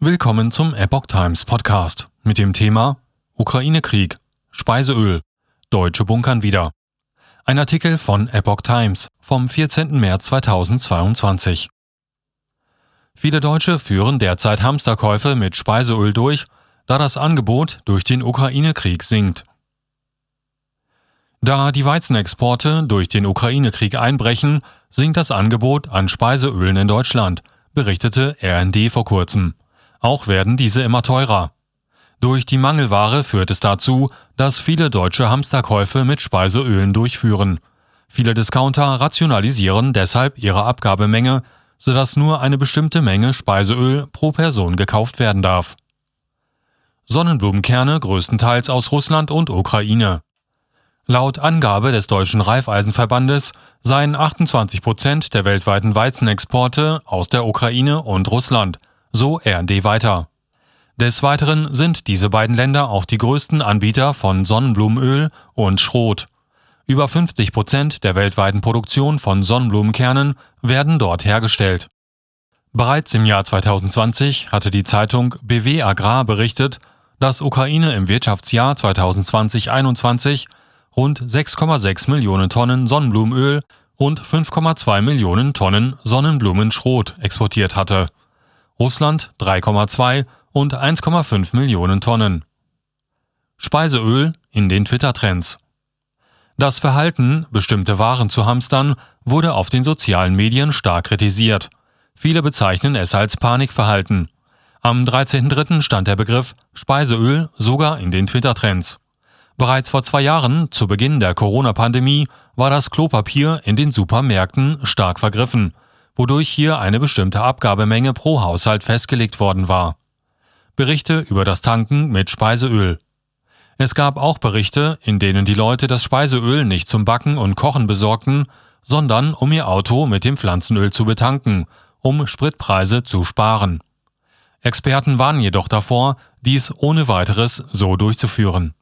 Willkommen zum Epoch Times Podcast mit dem Thema Ukraine-Krieg, Speiseöl, Deutsche bunkern wieder. Ein Artikel von Epoch Times vom 14. März 2022. Viele Deutsche führen derzeit Hamsterkäufe mit Speiseöl durch, da das Angebot durch den Ukraine-Krieg sinkt. Da die Weizenexporte durch den Ukraine-Krieg einbrechen, sinkt das Angebot an Speiseölen in Deutschland, berichtete RND vor kurzem. Auch werden diese immer teurer. Durch die Mangelware führt es dazu, dass viele deutsche Hamsterkäufe mit Speiseölen durchführen. Viele Discounter rationalisieren deshalb ihre Abgabemenge, sodass nur eine bestimmte Menge Speiseöl pro Person gekauft werden darf. Sonnenblumenkerne größtenteils aus Russland und Ukraine. Laut Angabe des Deutschen Reifeisenverbandes seien 28 Prozent der weltweiten Weizenexporte aus der Ukraine und Russland, so RD weiter. Des Weiteren sind diese beiden Länder auch die größten Anbieter von Sonnenblumenöl und Schrot. Über 50 Prozent der weltweiten Produktion von Sonnenblumenkernen werden dort hergestellt. Bereits im Jahr 2020 hatte die Zeitung BW Agrar berichtet, dass Ukraine im Wirtschaftsjahr 2020-21 rund 6,6 Millionen Tonnen Sonnenblumenöl und 5,2 Millionen Tonnen Sonnenblumenschrot exportiert hatte. Russland 3,2 und 1,5 Millionen Tonnen. Speiseöl in den Twitter-Trends. Das Verhalten, bestimmte Waren zu hamstern, wurde auf den sozialen Medien stark kritisiert. Viele bezeichnen es als Panikverhalten. Am 13.03. stand der Begriff Speiseöl sogar in den Twitter-Trends. Bereits vor zwei Jahren, zu Beginn der Corona-Pandemie, war das Klopapier in den Supermärkten stark vergriffen, wodurch hier eine bestimmte Abgabemenge pro Haushalt festgelegt worden war. Berichte über das Tanken mit Speiseöl. Es gab auch Berichte, in denen die Leute das Speiseöl nicht zum Backen und Kochen besorgten, sondern um ihr Auto mit dem Pflanzenöl zu betanken, um Spritpreise zu sparen. Experten warnen jedoch davor, dies ohne weiteres so durchzuführen.